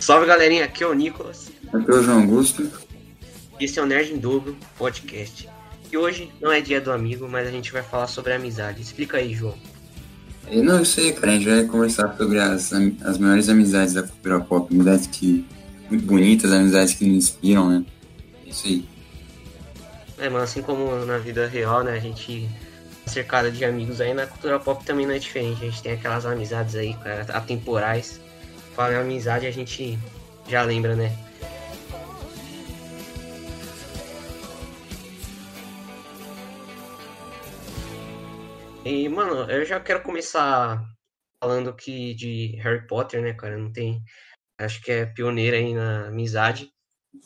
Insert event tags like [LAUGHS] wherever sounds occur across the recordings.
Salve galerinha, aqui é o Nicolas. Aqui é o João Augusto. Esse é o Nerd em Dobro Podcast. E hoje não é dia do amigo, mas a gente vai falar sobre amizade. Explica aí, João. E não, aí, cara. A gente vai conversar sobre as, as maiores amizades da cultura pop. Amizades que. muito bonitas, amizades que nos inspiram, né? É isso aí. É, mano, assim como na vida real, né? A gente é cercado de amigos aí, na cultura pop também não é diferente. A gente tem aquelas amizades aí, cara, atemporais. Fala em amizade, a gente já lembra, né? E, mano, eu já quero começar falando que de Harry Potter, né, cara? Não tem. Acho que é pioneira aí na amizade.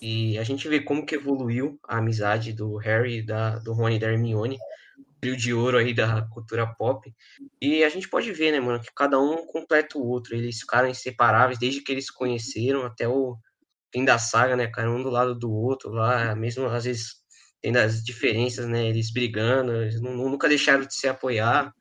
E a gente vê como que evoluiu a amizade do Harry, da, do Rony e da Hermione, trio de ouro aí da cultura pop. E a gente pode ver, né, mano, que cada um completa o outro. Eles ficaram inseparáveis desde que eles se conheceram até o fim da saga, né, cara? Um do lado do outro lá, mesmo às vezes tendo as diferenças, né? Eles brigando, eles nunca deixaram de se apoiar.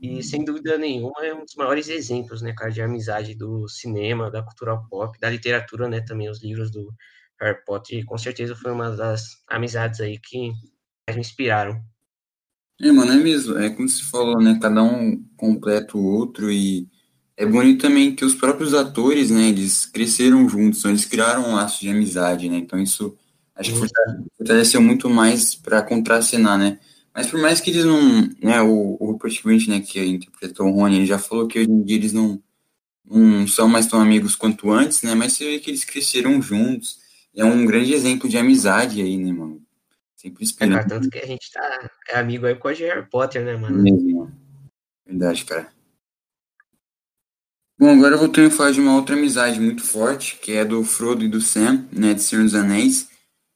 E sem dúvida nenhuma é um dos maiores exemplos, né, cara, de amizade do cinema, da cultura pop, da literatura, né, também os livros do Harry Potter, e com certeza foi uma das amizades aí que me inspiraram. É, mano, é mesmo, é como se falou, né, cada um completa o outro e é bonito também que os próprios atores, né, eles cresceram juntos, então eles criaram um laço de amizade, né, então isso Acho que fortaleceu muito mais para contracenar, né? Mas por mais que eles não. Né, o, o Rupert Grint, né, que interpretou o Rony, ele já falou que hoje em dia eles não, não são mais tão amigos quanto antes, né? Mas você vê que eles cresceram juntos. é um grande exemplo de amizade aí, né, mano? Sempre inspirando. É, tanto que a gente tá é amigo aí com a Harry Potter, né, mano? Mesmo. Verdade, cara. Bom, agora eu vou ter que falar de uma outra amizade muito forte, que é do Frodo e do Sam, né, de Senhor dos Anéis.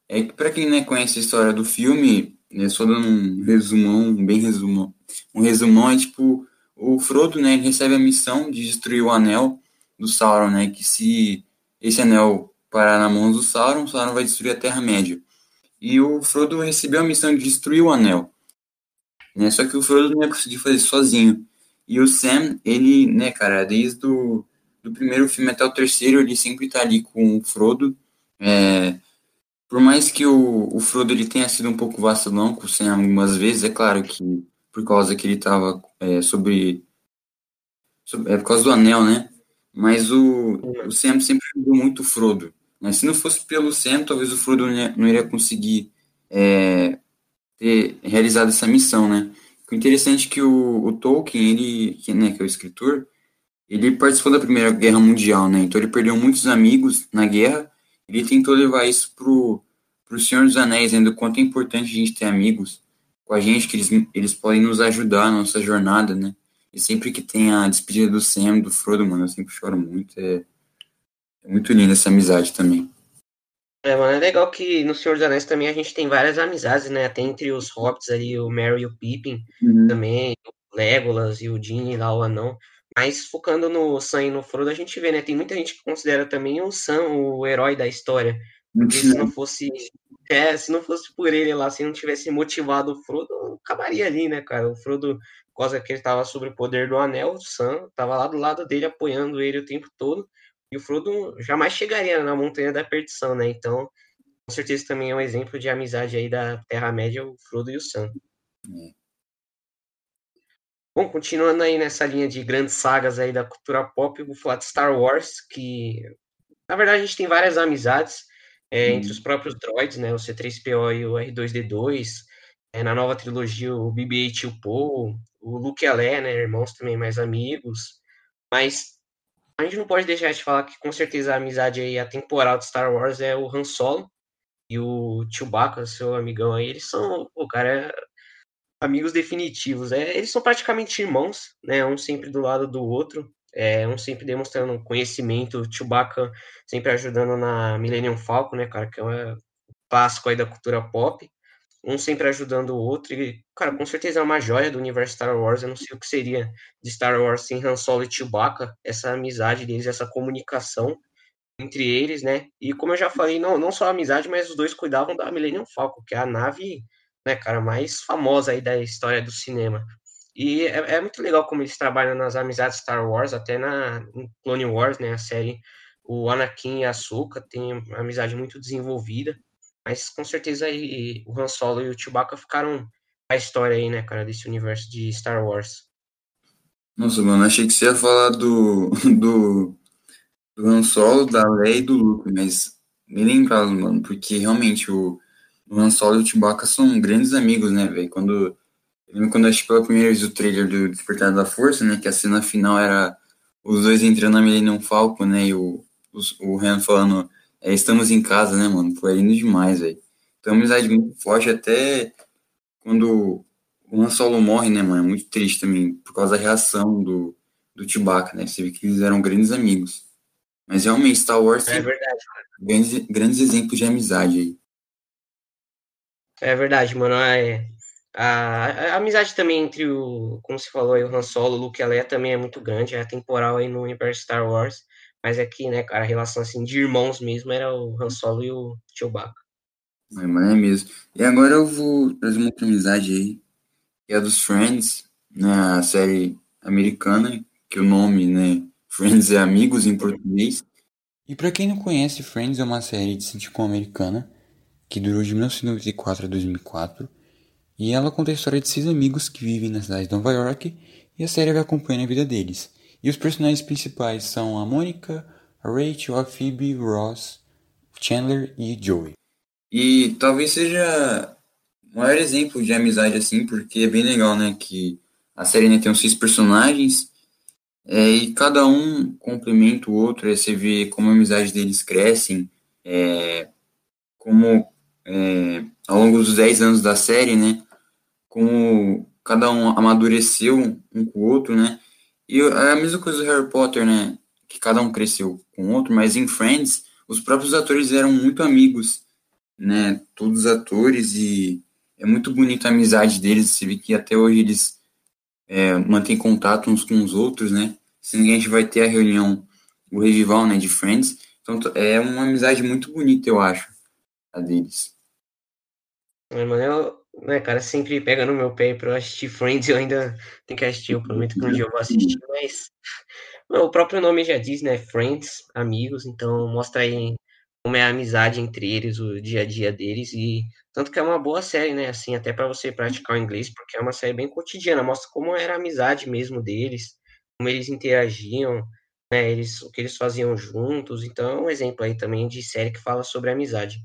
É que para quem não né, conhece a história do filme, né, só dando um resumão, bem resumão, um resumão é tipo o Frodo, né, recebe a missão de destruir o anel do Sauron, né, que se esse anel parar na mão do Sauron, o Sauron vai destruir a Terra-média. E o Frodo recebeu a missão de destruir o anel. Né, só que o Frodo não ia conseguir fazer sozinho. E o Sam, ele, né, cara, desde o do primeiro filme até o terceiro, ele sempre tá ali com o Frodo, é, por mais que o, o Frodo ele tenha sido um pouco vacilão com o Sam algumas vezes, é claro que por causa que ele estava é, sobre, sobre, É por causa do anel, né? Mas o, o Sam sempre ajudou muito o Frodo. Né? Se não fosse pelo Sam, talvez o Frodo não iria conseguir é, ter realizado essa missão, né? O interessante é que o, o Tolkien, ele, que, né, que é o escritor, ele participou da Primeira Guerra Mundial, né? Então ele perdeu muitos amigos na guerra ele tentou levar isso pro, pro Senhor dos Anéis, ainda o quanto é importante a gente ter amigos com a gente, que eles, eles podem nos ajudar na nossa jornada, né? E sempre que tem a despedida do Sam, do Frodo, mano, eu sempre choro muito. É muito linda essa amizade também. É, mano, é legal que no Senhor dos Anéis também a gente tem várias amizades, né? Até entre os hobbits ali, o Merry e o Pippin, uhum. também, o Legolas e o Gini lá, o anão. Mas focando no Sam e no Frodo, a gente vê, né? Tem muita gente que considera também o Sam o herói da história. Porque se não fosse. É, se não fosse por ele lá, se não tivesse motivado o Frodo, acabaria ali, né, cara? O Frodo, por causa que ele tava sobre o poder do anel, o Sam tava lá do lado dele, apoiando ele o tempo todo. E o Frodo jamais chegaria na Montanha da Perdição, né? Então, com certeza também é um exemplo de amizade aí da Terra-média, o Frodo e o Sam. É. Bom, continuando aí nessa linha de grandes sagas aí da cultura pop, vou falar de Star Wars, que na verdade a gente tem várias amizades é, hum. entre os próprios droids, né, o C3PO e o R2D2, é, na nova trilogia o BB-8 e o Poe, o Luke e a Leia, né, irmãos também mais amigos, mas a gente não pode deixar de falar que com certeza a amizade aí atemporal de Star Wars é o Han Solo e o Chewbacca, seu amigão aí, eles são, o cara, amigos definitivos. É, eles são praticamente irmãos, né? Um sempre do lado do outro. É, um sempre demonstrando conhecimento, Chewbacca sempre ajudando na Millennium Falcon, né, cara, que é um clássico aí da cultura pop. Um sempre ajudando o outro, e, cara, com certeza é uma joia do universo Star Wars. Eu não sei o que seria de Star Wars sem Han Solo e Chewbacca, essa amizade deles, essa comunicação entre eles, né? E como eu já falei, não, não só a amizade, mas os dois cuidavam da Millennium Falcon, que é a nave né, cara, mais famosa aí da história do cinema. E é, é, muito legal como eles trabalham nas amizades Star Wars, até na Clone Wars, né, a série o Anakin e a Ahsoka têm uma amizade muito desenvolvida, mas com certeza aí o Han Solo e o Chewbacca ficaram a história aí, né, cara, desse universo de Star Wars. Nossa, mano, achei que você ia falar do, [LAUGHS] do, do Han Solo, da Leia e do Luke, mas me lembrava, mano, porque realmente o, o Han Solo e o Chewbacca são grandes amigos, né, velho? Quando, eu lembro quando eu assisti pela primeira vez o trailer do Despertar da Força, né, que a cena final era os dois entrando na Millennium Falcon, né, e o, o, o Han falando, é, estamos em casa, né, mano? Foi lindo demais, velho. Então, uma amizade muito forte, até quando o Han Solo morre, né, mano? É muito triste também, por causa da reação do, do Chewbacca, né? Você vê que eles eram grandes amigos. Mas realmente, Star Wars é verdade, grandes, grandes exemplos de amizade aí. É verdade, mano. É, a, a, amizade também entre o, como se falou aí, o Han Solo, o Luke e a Leia também é muito grande, é temporal aí no universo Star Wars. Mas aqui, é né, cara, a relação assim de irmãos mesmo era o Han Solo e o Chewbacca. É, mas é mesmo. E agora eu vou trazer uma outra amizade aí, que é a dos Friends, né, a série americana, que o nome, né, Friends é Amigos em português. E para quem não conhece, Friends é uma série de sitcom americana que durou de 1994 a 2004 e ela conta a história de seis amigos que vivem na cidade de Nova York e a série vai acompanhando a vida deles. E os personagens principais são a Mônica, a Rachel, a Phoebe, Ross, Chandler e Joey. E talvez seja o maior exemplo de amizade assim, porque é bem legal, né? Que a série né, tem uns seis personagens é, e cada um complementa o outro. Você vê como a amizade deles crescem, é, como é, ao longo dos dez anos da série, né? Como cada um amadureceu um com o outro, né? E é a mesma coisa do Harry Potter, né? Que cada um cresceu com o outro, mas em Friends, os próprios atores eram muito amigos né? Todos os atores e é muito bonita a amizade deles. Você vê que até hoje eles é, mantêm contato uns com os outros, né? Se ninguém a gente vai ter a reunião, o revival, né, de Friends. Então é uma amizade muito bonita, eu acho, a deles. É, mano, né, cara, sempre pega no meu pé pra eu assistir Friends, eu ainda tenho que assistir, eu prometo que um dia eu vou assistir, mas o próprio nome já diz, né, Friends, amigos, então mostra aí como é a amizade entre eles, o dia a dia deles, e tanto que é uma boa série, né? Assim, até para você praticar o inglês, porque é uma série bem cotidiana, mostra como era a amizade mesmo deles, como eles interagiam, né? Eles, o que eles faziam juntos. Então, é um exemplo aí também de série que fala sobre amizade.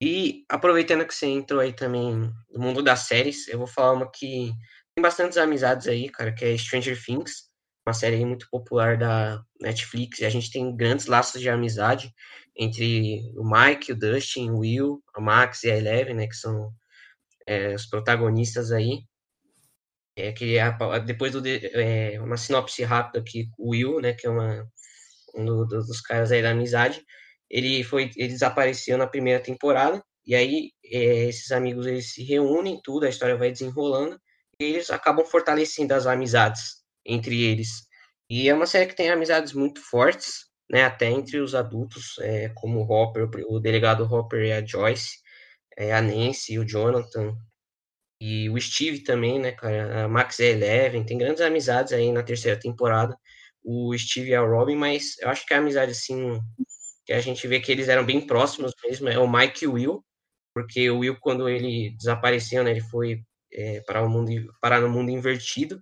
E aproveitando que você entrou aí também no mundo das séries, eu vou falar uma que tem bastantes amizades aí, cara, que é Stranger Things uma série muito popular da Netflix, e a gente tem grandes laços de amizade entre o Mike, o Dustin, o Will, a Max e a Eleven, né, que são é, os protagonistas aí. É, que é, depois do, é, uma sinopse rápida aqui, o Will, né, que é uma, um do, dos caras aí da amizade, ele foi, ele desapareceu na primeira temporada, e aí é, esses amigos eles se reúnem, tudo, a história vai desenrolando, e eles acabam fortalecendo as amizades entre eles. E é uma série que tem amizades muito fortes, né, até entre os adultos, é, como o Hopper, o delegado Hopper e a Joyce, é, a Nancy, o Jonathan e o Steve também, né, cara, a Max Eleven, tem grandes amizades aí na terceira temporada, o Steve e a Robin, mas eu acho que a amizade, assim, que a gente vê que eles eram bem próximos mesmo, é o Mike e o Will, porque o Will, quando ele desapareceu, né, ele foi é, para o mundo, parar no mundo invertido,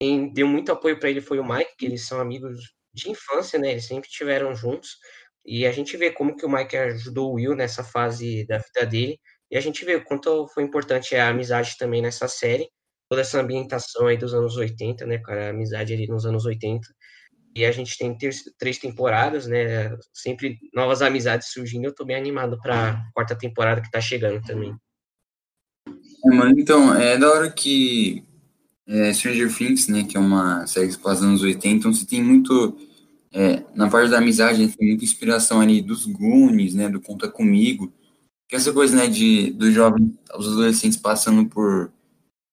quem deu muito apoio para ele foi o Mike, que eles são amigos de infância, né? Eles sempre estiveram juntos. E a gente vê como que o Mike ajudou o Will nessa fase da vida dele. E a gente vê o quanto foi importante a amizade também nessa série. Toda essa ambientação aí dos anos 80, né, cara? A amizade ali nos anos 80. E a gente tem três temporadas, né? Sempre novas amizades surgindo. Eu tô bem animado pra quarta temporada que tá chegando também. É, então, é da hora que é, Stranger Things, né, que é uma série que se passa nos anos 80, então você tem muito, é, na parte da amizade, tem muita inspiração ali dos Goonies, né, do Conta Comigo, que é essa coisa, né, de, dos jovens, os adolescentes passando por,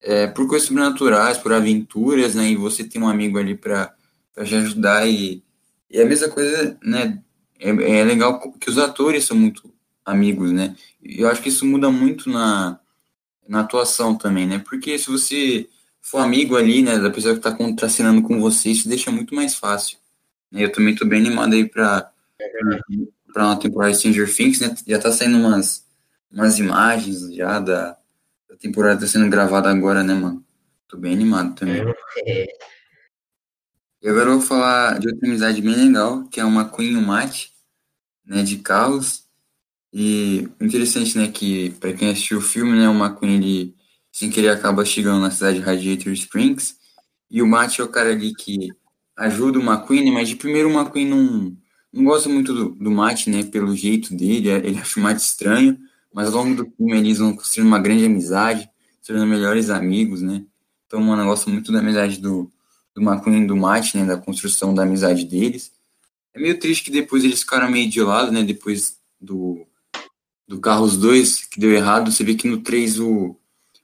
é, por coisas sobrenaturais, por aventuras, né, e você tem um amigo ali para te ajudar e, e a mesma coisa, né, é, é legal que os atores são muito amigos, né, e eu acho que isso muda muito na, na atuação também, né, porque se você for amigo ali, né, da pessoa que está contracenando com você, isso deixa muito mais fácil Eu também tô bem animado aí pra, pra uma temporada de Stranger Things, né? Já tá saindo umas, umas imagens já da, da temporada tá sendo gravada agora, né, mano? Tô bem animado também. É. E agora eu vou falar de outra amizade bem legal, que é uma Queen e o Mate, né, de Carlos. E interessante, né, que para quem assistiu o filme, né, o McQueen, ele sem querer acaba chegando na cidade de Radiator Springs, e o Matt é o cara ali que ajuda o McQueen, né, mas de primeiro o McQueen não, não gosta muito do, do Matt, né, pelo jeito dele, é, ele acha o Matt estranho, mas ao longo do filme eles vão construindo uma grande amizade, se tornando melhores amigos, né, então, mano, eu gosto muito da amizade do, do McQueen e do Matt, né, da construção da amizade deles. É meio triste que depois eles ficaram meio de lado, né, depois do, do Carros 2, que deu errado, você vê que no 3 o,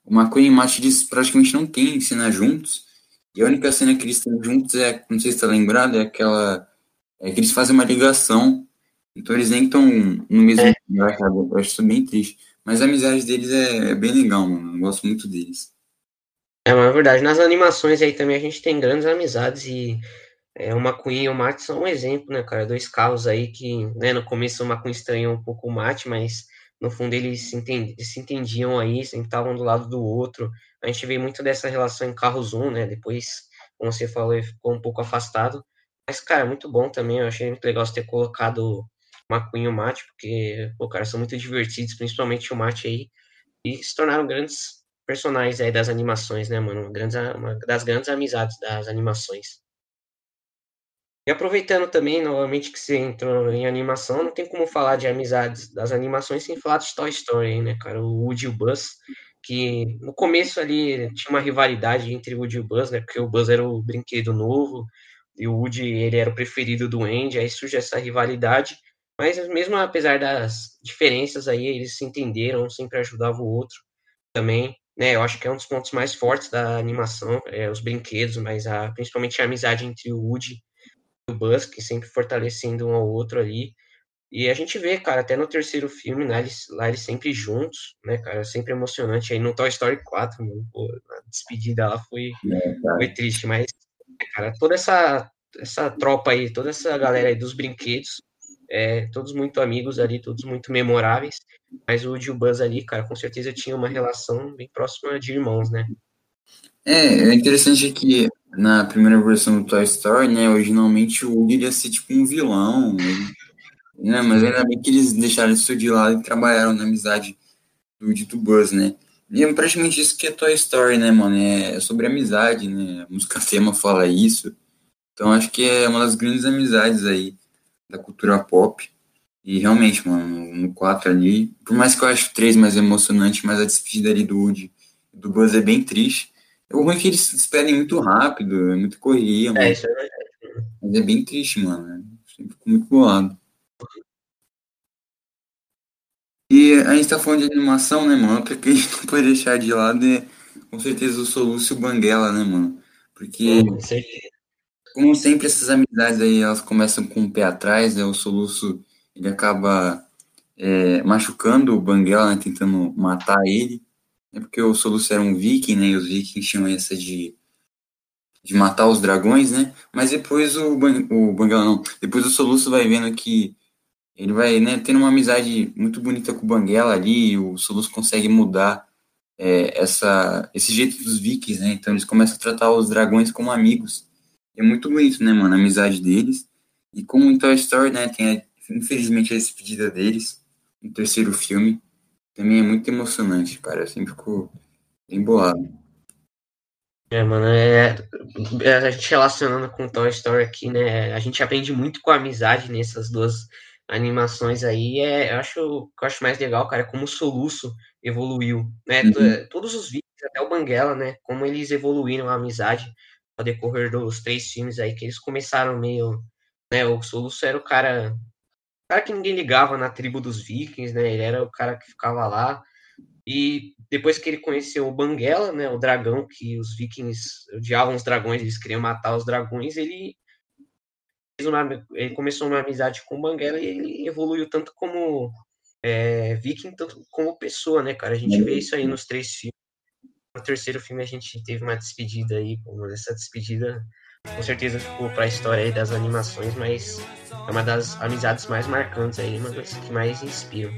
o McQueen e o Matt eles praticamente não tem cena juntos, e a única cena que eles têm juntos é, não sei se está lembrado, é aquela, é que eles fazem uma ligação, então eles nem estão no mesmo é. lugar, sabe? Eu acho isso bem triste. Mas a amizade deles é, é bem legal, mano, eu gosto muito deles. É, uma verdade. Nas animações aí também a gente tem grandes amizades e é, o McQueen e o Matt são um exemplo, né, cara? Dois carros aí que, né, no começo o McQueen estranhou um pouco o Matt, mas no fundo eles se, entendi, se entendiam aí, sempre estavam do lado do outro. A gente vê muito dessa relação em Carros 1, né? Depois, como você falou, ele ficou um pouco afastado. Mas, cara, muito bom também. Eu achei muito legal você ter colocado o McQueen e o Matt, porque, pô, cara, são muito divertidos, principalmente o Matt aí. E se tornaram grandes personagens aí das animações, né, mano? Grandes, uma das grandes amizades das animações. E aproveitando também, novamente, que você entrou em animação, não tem como falar de amizades das animações sem falar de Toy Story, né, cara? O Woody e o Buzz, que no começo ali tinha uma rivalidade entre o Woody e o Buzz, né? Porque o Buzz era o brinquedo novo e o Woody, ele era o preferido do Andy, aí surge essa rivalidade. Mas mesmo apesar das diferenças aí, eles se entenderam, um sempre ajudava o outro também né? Eu acho que é um dos pontos mais fortes da animação, é, os brinquedos, mas a, principalmente a amizade entre o Woody e o Buzz, que sempre fortalecendo um ao outro ali. E a gente vê, cara, até no terceiro filme, né, eles, lá eles sempre juntos, né, cara, sempre emocionante. Aí no Toy Story 4, mano, pô, a despedida lá foi, é, foi triste, mas, cara, toda essa, essa tropa aí, toda essa galera aí dos brinquedos, é, todos muito amigos ali, todos muito memoráveis, mas o o Buzz ali, cara, com certeza tinha uma relação bem próxima de irmãos, né? É, é interessante que na primeira versão do Toy Story, né, originalmente o Woody ia ser tipo um vilão, né, mas ainda bem que eles deixaram isso de lado e trabalharam na amizade do Woody do Buzz, né? E é praticamente isso que é Toy Story, né, mano? É sobre amizade, né? A música [LAUGHS] tema fala isso. Então acho que é uma das grandes amizades aí da cultura pop. E realmente, mano, no 4 ali, por mais que eu acho o 3 mais emocionante, mas a despedida ali do Woody do Buzz é bem triste. O ruim é que eles se despedem muito rápido, é muito correria, mano. É, isso é verdade. Mas é bem triste, mano. Né? Sempre fico muito bolado. E a gente tá falando de animação, né, mano? Que a gente [LAUGHS] não pode deixar de lado é com certeza o Soluço e o Banguela, né, mano? Porque. Como sempre, essas amizades aí, elas começam com o pé atrás, né? O Soluço, ele acaba é, machucando o Banguela, né? Tentando matar ele. É porque o Soluço era um viking, né? E os vikings tinham essa de, de matar os dragões, né? Mas depois o, Ban o Banguela, não. Depois o Soluço vai vendo que ele vai, né? Tendo uma amizade muito bonita com o Banguela ali, e o Soluço consegue mudar é, essa, esse jeito dos vikings, né? Então eles começam a tratar os dragões como amigos é muito bonito, né, mano, a amizade deles. E como em Toy Story, né, tem, infelizmente, a despedida deles no terceiro filme. Também é muito emocionante, cara. Eu sempre fico bem bolado. É, mano, é, é, a gente relacionando com Toy Story aqui, né, a gente aprende muito com a amizade nessas duas animações aí, é, eu acho, o que eu acho mais legal, cara, é como o Soluço evoluiu, né, uhum. todos os vídeos, até o Banguela, né, como eles evoluíram a amizade, ao decorrer dos três filmes aí, que eles começaram meio. Né, o Soluço era o cara. O cara que ninguém ligava na tribo dos vikings, né? Ele era o cara que ficava lá. E depois que ele conheceu o Banguela, né, o dragão que os vikings odiavam os dragões, eles queriam matar os dragões, ele uma, ele começou uma amizade com o Banguela e ele evoluiu tanto como é, viking, tanto como pessoa, né, cara? A gente vê isso aí nos três filmes no terceiro filme a gente teve uma despedida aí, essa despedida com certeza ficou para a história aí das animações, mas é uma das amizades mais marcantes aí, uma das que mais inspiram.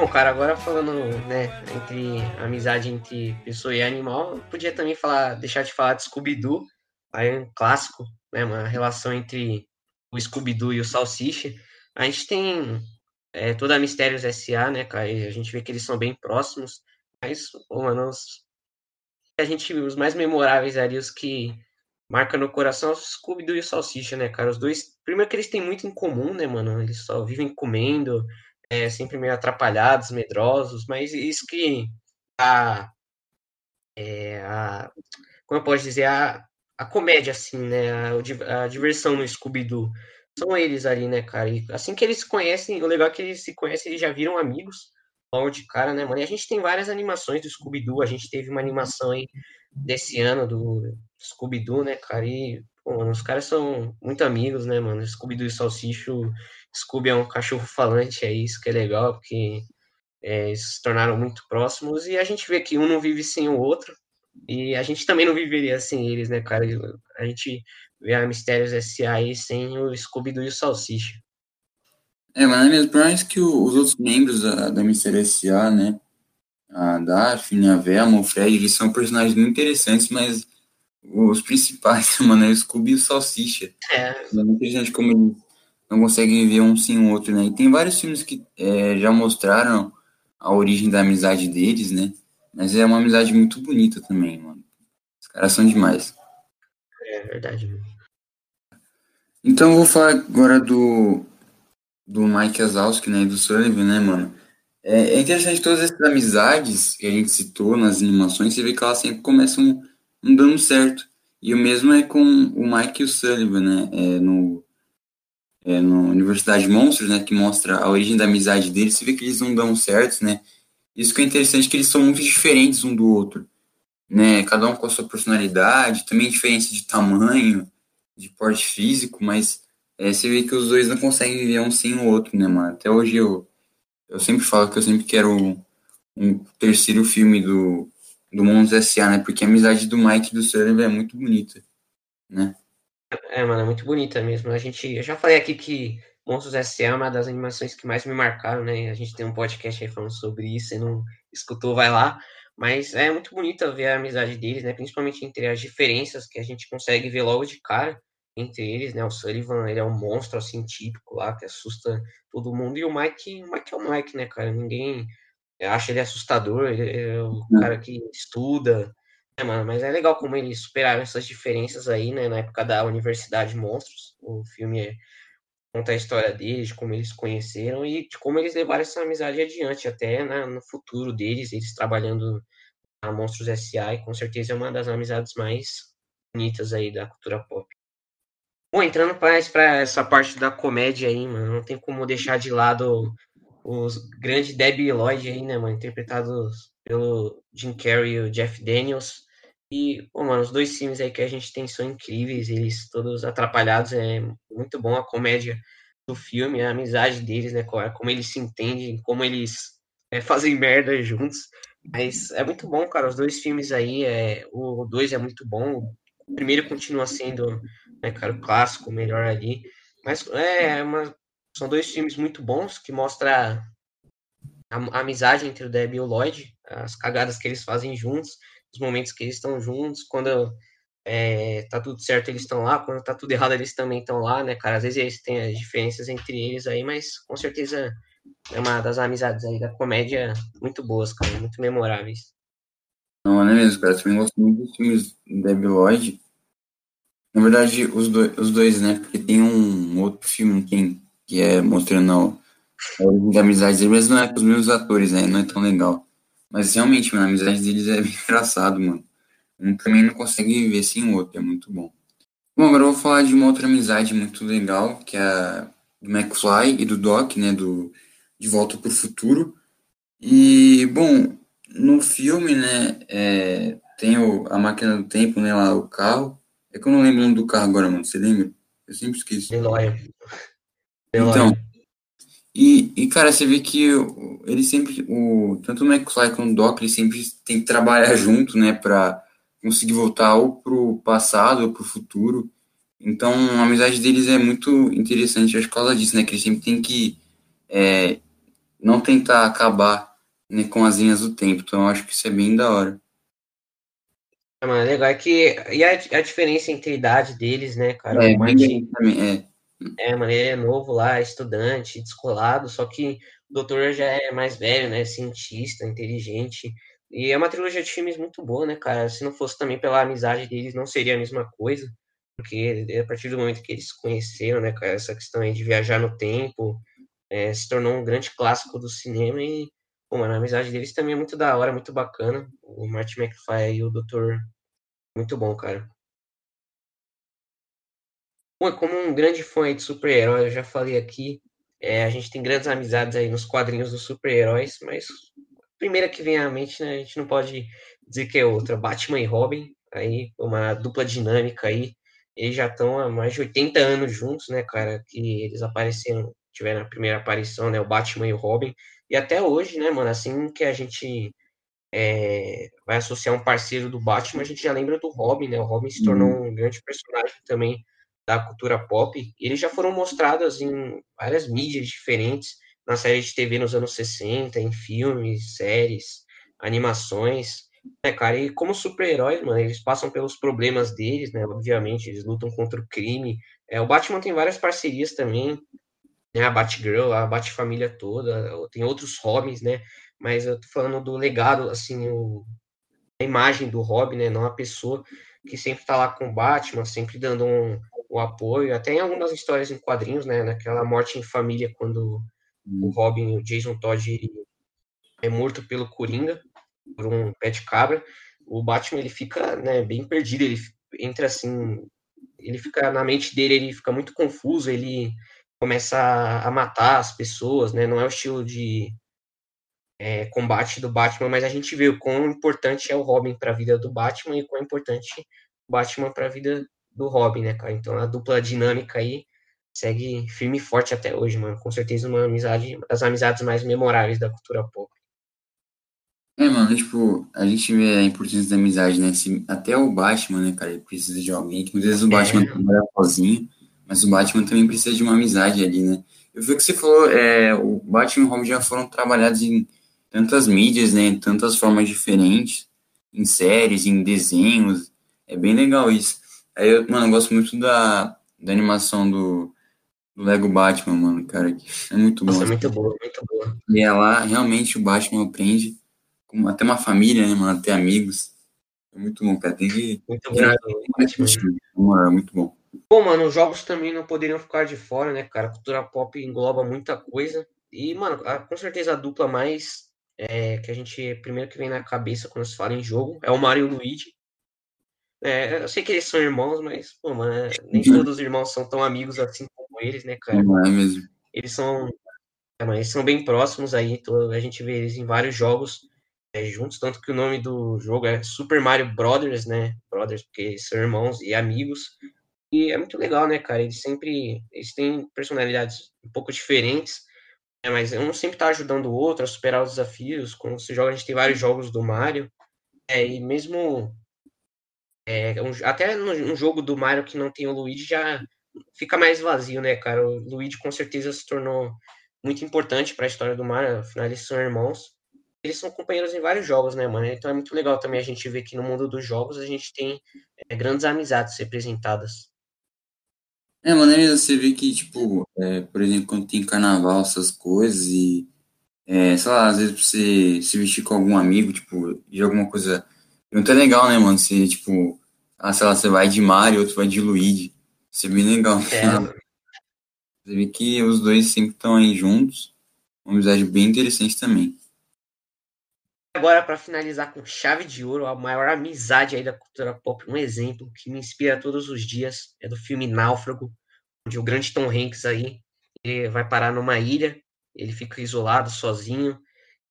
Bom, cara, agora falando, né, entre amizade entre pessoa e animal, podia também falar, deixar de falar de Scooby-Doo, aí é um clássico, né, uma relação entre o Scooby-Doo e o Salsicha. A gente tem é, toda a Mistérios S.A., né, cara, a gente vê que eles são bem próximos, mas, pô, mano, os, a gente, os mais memoráveis ali, os que marcam no coração, os Scooby-Doo e o Salsicha, né, cara, os dois, primeiro que eles têm muito em comum, né, mano, eles só vivem comendo, é, sempre meio atrapalhados, medrosos, mas isso que a, é, a como eu posso dizer, a, a comédia, assim, né, a, a diversão no Scooby-Doo, são eles ali, né, cara, e assim que eles se conhecem, o legal é que eles se conhecem, eles já viram amigos, logo de cara, né, mano, e a gente tem várias animações do Scooby-Doo, a gente teve uma animação aí desse ano do Scooby-Doo, né, cara, e, pô, mano, os caras são muito amigos, né, mano, Scooby-Doo e Salsicha, Scooby é um cachorro falante, é isso que é legal, porque é, eles se tornaram muito próximos e a gente vê que um não vive sem o outro e a gente também não viveria sem eles, né, cara? A gente vê a Mistérios S.A. aí sem o Scooby-Doo e o Salsicha. É, mas é mesmo, por mais que os outros membros da, da Mistério S.A., né, a Daphne, a Velma, o Fred, eles são personagens muito interessantes, mas os principais, [LAUGHS] mano, é o Scooby e o Salsicha. É. É muito interessante como eles não conseguem viver um sem o outro, né? E tem vários filmes que é, já mostraram a origem da amizade deles, né? Mas é uma amizade muito bonita também, mano. Os caras são demais. É verdade. Então eu vou falar agora do, do Mike Wazowski, né? E do Sullivan, né, mano? É, é, interessante todas essas amizades que a gente citou nas animações, você vê que elas sempre começam não dando certo. E o mesmo é com o Mike e o Sullivan, né? É, no é, no Universidade Monstros, né, que mostra a origem da amizade deles, você vê que eles não dão certo, né? Isso que é interessante, que eles são muito diferentes um do outro, né? Cada um com a sua personalidade, também diferença de tamanho, de porte físico, mas é, você vê que os dois não conseguem viver um sem o outro, né, mano? Até hoje eu, eu sempre falo que eu sempre quero um, um terceiro filme do, do Monstros S.A., né? Porque a amizade do Mike e do Sullivan é muito bonita, né? É, mano, é muito bonita mesmo. A gente, eu já falei aqui que Monstros S.A. é uma das animações que mais me marcaram, né? A gente tem um podcast aí falando sobre isso, se não escutou, vai lá. Mas é muito bonita ver a amizade deles, né? Principalmente entre as diferenças que a gente consegue ver logo de cara entre eles, né? O Sullivan, ele é um monstro, assim, típico lá, que assusta todo mundo. E o Mike, o Mike é o Mike, né, cara? Ninguém acha ele assustador, ele é o é. cara que estuda, mano, mas é legal como eles superaram essas diferenças aí, né? Na época da Universidade Monstros. O filme é, conta a história deles, de como eles se conheceram e de como eles levaram essa amizade adiante, até né, no futuro deles, eles trabalhando na Monstros S.A. e com certeza é uma das amizades mais bonitas aí da cultura pop. Bom, entrando mais para essa parte da comédia aí, mano, não tem como deixar de lado os grandes Debbie Lloyd aí, né, mano, interpretados pelo Jim Carrey e o Jeff Daniels. E, pô, mano, os dois filmes aí que a gente tem são incríveis, eles todos atrapalhados, é muito bom a comédia do filme, a amizade deles, né, como eles se entendem, como eles é, fazem merda juntos. Mas é muito bom, cara, os dois filmes aí, é, o dois é muito bom, o primeiro continua sendo, né, cara, o clássico, o melhor ali. Mas é uma, são dois filmes muito bons que mostra a, a amizade entre o Deb e o Lloyd, as cagadas que eles fazem juntos, os momentos que eles estão juntos, quando é, tá tudo certo eles estão lá, quando tá tudo [LAUGHS] errado eles também estão lá, né, cara? Às vezes eles têm as diferenças entre eles aí, mas com certeza é uma das amizades aí da comédia muito boas, cara, muito memoráveis. Não, não é mesmo, cara. Eu também gosto muito dos filmes Debbie Lloyd. Na verdade, os, do, os dois, né? Porque tem um outro filme que, que é mostrando a origem da amizade mas não é com os mesmos atores, né? Não é tão legal. Mas realmente, mano, a amizade deles é [LAUGHS] bem engraçado, mano. Um também não consegue viver sem o outro, é muito bom. Bom, agora eu vou falar de uma outra amizade muito legal, que é a do McFly e do Doc, né, do De Volta para o Futuro. E, bom, no filme, né, é, tem o, a máquina do tempo, né, lá, o carro. É que eu não lembro o nome do carro agora, mano. Você lembra? Eu sempre esqueço. Então, e, e cara, você vê que ele sempre, o, tanto o McFly quanto o Doc, ele sempre tem que trabalhar junto, né, pra conseguir voltar ou pro passado ou pro futuro. Então, a amizade deles é muito interessante, acho que por causa disso, né, que eles sempre tem que é, não tentar acabar né, com as linhas do tempo. Então, eu acho que isso é bem da hora. É, mano, legal é que. E a, a diferença entre a idade deles, né, cara? É, o Martin, também, é. É, mano, ele é novo lá, estudante, descolado, só que o doutor já é mais velho, né? Cientista, inteligente. E é uma trilogia de filmes muito boa, né, cara? Se não fosse também pela amizade deles, não seria a mesma coisa. Porque a partir do momento que eles se conheceram, né, cara, essa questão aí de viajar no tempo, é, se tornou um grande clássico do cinema e, pô, mano, a amizade deles também é muito da hora, muito bacana. O Martin McFly e o doutor, muito bom, cara. Como um grande fã de super-herói, eu já falei aqui, é, a gente tem grandes amizades aí nos quadrinhos dos super-heróis, mas a primeira que vem à mente, né, a gente não pode dizer que é outra, Batman e Robin, aí uma dupla dinâmica aí, eles já estão há mais de 80 anos juntos, né, cara, que eles apareceram, tiveram a primeira aparição, né, o Batman e o Robin, e até hoje, né, mano, assim que a gente é, vai associar um parceiro do Batman, a gente já lembra do Robin, né, o Robin se tornou um grande personagem também da cultura pop, eles já foram mostrados em várias mídias diferentes, na série de TV nos anos 60, em filmes, séries, animações, né, cara, e como super-heróis, mano, eles passam pelos problemas deles, né, obviamente, eles lutam contra o crime, é, o Batman tem várias parcerias também, né, a Batgirl, a Batfamília toda, tem outros Robins, né, mas eu tô falando do legado, assim, o, a imagem do Robin, né, não a pessoa que sempre tá lá com o Batman, sempre dando um, o apoio, até em algumas histórias em quadrinhos, né, naquela morte em família, quando o Robin, o Jason Todd, é morto pelo Coringa, por um pé de cabra, o Batman, ele fica, né, bem perdido, ele entra assim, ele fica, na mente dele, ele fica muito confuso, ele começa a matar as pessoas, né, não é o estilo de é, combate do Batman, mas a gente vê o quão importante é o Robin para a vida do Batman e o quão importante o Batman para a vida do Robin, né, cara? Então a dupla dinâmica aí segue firme e forte até hoje, mano. Com certeza uma amizade, das amizades mais memoráveis da cultura pop. É, mano, tipo, a gente vê a importância da amizade, né? Se, até o Batman, né, cara, ele precisa de alguém, que muitas vezes o Batman é. trabalha sozinho, mas o Batman também precisa de uma amizade ali, né? Eu vi que você falou, é, o Batman e o Robin já foram trabalhados em tantas mídias, né, em tantas formas diferentes, em séries, em desenhos, é bem legal isso. Aí, eu, mano, eu gosto muito da, da animação do, do Lego Batman, mano, cara, é muito bom. Nossa, é muito boa, muito boa. E é lá, realmente, o Batman aprende com até uma família, né, mano, até amigos. É muito bom, cara, tem que... Muito bom, é muito bom. Bom, mano, os jogos também não poderiam ficar de fora, né, cara? A cultura pop engloba muita coisa. E, mano, a, com certeza a dupla mais é, que a gente primeiro que vem na cabeça quando se fala em jogo é o Mario e o Luigi. É, eu sei que eles são irmãos, mas, pô, mano, nem todos os irmãos são tão amigos assim como eles, né, cara? Não é mesmo. Eles são, é, eles são bem próximos aí, a gente vê eles em vários jogos é, juntos, tanto que o nome do jogo é Super Mario Brothers, né? Brothers, porque são irmãos e amigos. E é muito legal, né, cara? Eles sempre eles têm personalidades um pouco diferentes, né? mas um sempre tá ajudando o outro a superar os desafios. Quando se joga, a gente tem vários jogos do Mario. É, e mesmo é, um, até no, jogo do Mario que não tem o Luigi já fica mais vazio, né, cara? O Luigi com certeza se tornou muito importante para a história do Mario, afinal eles são irmãos. Eles são companheiros em vários jogos, né, mano? Então é muito legal também a gente ver que no mundo dos jogos a gente tem é, grandes amizades representadas. É, mano, você vê que, tipo, é, por exemplo, quando tem carnaval, essas coisas, e, é, sei lá, às vezes você se vestir com algum amigo, tipo, de alguma coisa muito legal, né, mano? Você, tipo, ah, sei lá, você vai de Mario, outro vai de Luigi. Isso é bem legal. É. Você vê que os dois sempre estão aí juntos. Uma amizade bem interessante também. Agora, para finalizar com chave de ouro, a maior amizade aí da cultura pop, um exemplo que me inspira todos os dias é do filme Náufrago, onde o grande Tom Hanks aí ele vai parar numa ilha, ele fica isolado, sozinho,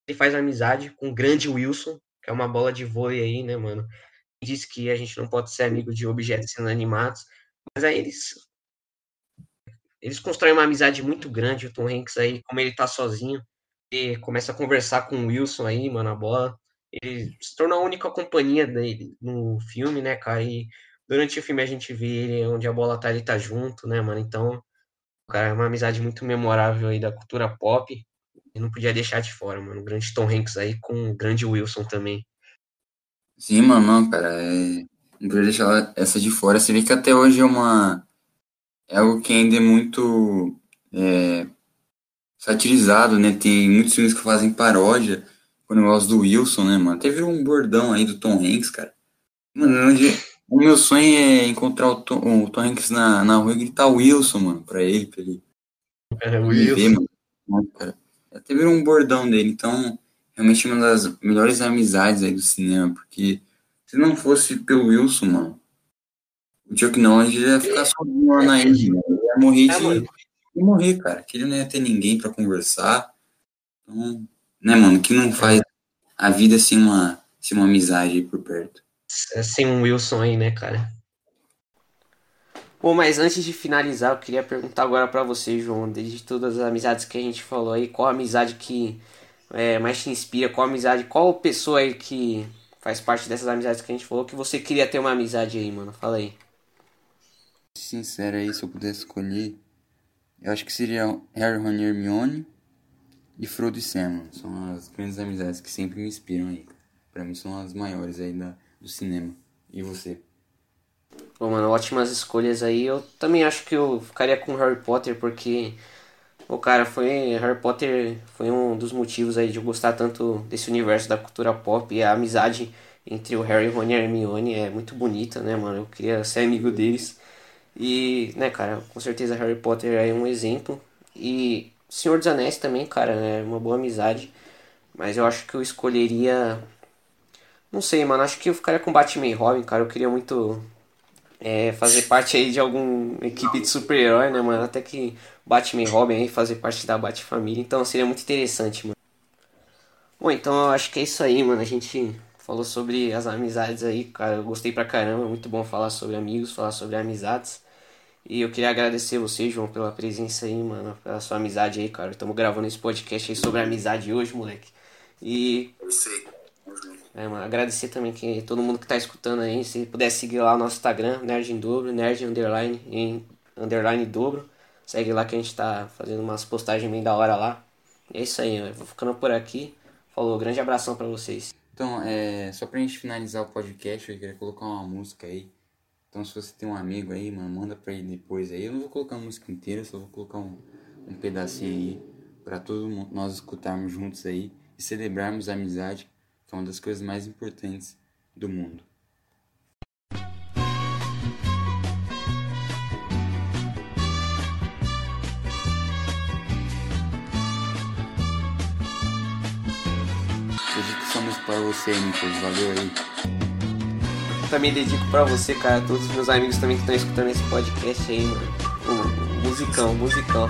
ele faz amizade com o grande Wilson, que é uma bola de vôlei aí, né, mano? Disse que a gente não pode ser amigo de objetos inanimados, mas aí eles eles constroem uma amizade muito grande, o Tom Hanks aí, como ele tá sozinho, ele começa a conversar com o Wilson aí, mano, a bola. Ele se torna a única companhia dele no filme, né, cara? E durante o filme a gente vê ele onde a bola tá, ele tá junto, né, mano? Então, cara, é uma amizade muito memorável aí da cultura pop. E não podia deixar de fora, mano. O grande Tom Hanks aí com o grande Wilson também. Sim, mano, não, cara, é... não podia deixar essa de fora. Você vê que até hoje é uma. É algo que ainda é muito é... satirizado, né? Tem muitos filmes que fazem paródia com o negócio do Wilson, né, mano? Teve um bordão aí do Tom Hanks, cara. Mano, onde... o meu sonho é encontrar o Tom, o Tom Hanks na, na rua e gritar Wilson, mano, pra ele, pra ele. É, Wilson. Ver, mano. Cara. Até virou um bordão dele, então realmente uma das melhores amizades aí do cinema, porque se não fosse pelo Wilson, mano, o Chuck Norris ia ficar sozinho lá na ilha, né? Ele ia morrer de, de morrer, cara, que ele não ia ter ninguém para conversar. Então, né, mano, que não faz a vida sem uma, sem uma amizade aí por perto. É, sem um Wilson aí, né, cara? Bom, mas antes de finalizar, eu queria perguntar agora para você, João, desde todas as amizades que a gente falou aí, qual a amizade que é, mais te inspira? Qual amizade, qual pessoa aí que faz parte dessas amizades que a gente falou que você queria ter uma amizade aí, mano? Fala aí. Sincero aí, se eu pudesse escolher, eu acho que seria Harry, Ron e Hermione e Frodo e Sam, São as grandes amizades que sempre me inspiram aí. Pra mim são as maiores aí da, do cinema. E você? Bom, mano, ótimas escolhas aí. Eu também acho que eu ficaria com Harry Potter, porque o cara foi. Harry Potter foi um dos motivos aí de eu gostar tanto desse universo da cultura pop e a amizade entre o Harry, Ron e a Hermione é muito bonita, né, mano? Eu queria ser amigo deles. E, né, cara, com certeza Harry Potter é um exemplo. E Senhor dos Anéis também, cara, é uma boa amizade. Mas eu acho que eu escolheria. Não sei, mano. Acho que eu ficaria com Batman e Robin, cara. Eu queria muito é, fazer parte aí de alguma equipe de super-herói, né, mano? Até que Batman e Robin aí fazer parte da Bat-família. Então seria muito interessante, mano. Bom, então eu acho que é isso aí, mano. A gente falou sobre as amizades aí, cara. Eu gostei pra caramba. Muito bom falar sobre amigos, falar sobre amizades. E eu queria agradecer você, João, pela presença aí, mano, pela sua amizade aí, cara. Estamos gravando esse podcast aí sobre amizade hoje, moleque. E. Eu sei. É, agradecer também que todo mundo que tá escutando aí, se puder seguir lá o nosso Instagram, Nerd em Dobro, Nerd Underline em Underline Dobro. Segue lá que a gente tá fazendo umas postagens bem da hora lá. E é isso aí, eu vou ficando por aqui. Falou, grande abração para vocês. Então, é, só pra gente finalizar o podcast, eu queria colocar uma música aí então se você tem um amigo aí, mano, manda pra ele depois aí. Eu não vou colocar a música inteira, só vou colocar um, um pedacinho aí para todos nós escutarmos juntos aí e celebrarmos a amizade, que é uma das coisas mais importantes do mundo. Dedicamos para você, Nicolas. Valeu aí também dedico pra você, cara, todos os meus amigos também que estão escutando esse podcast aí, mano. Musicão, musicão.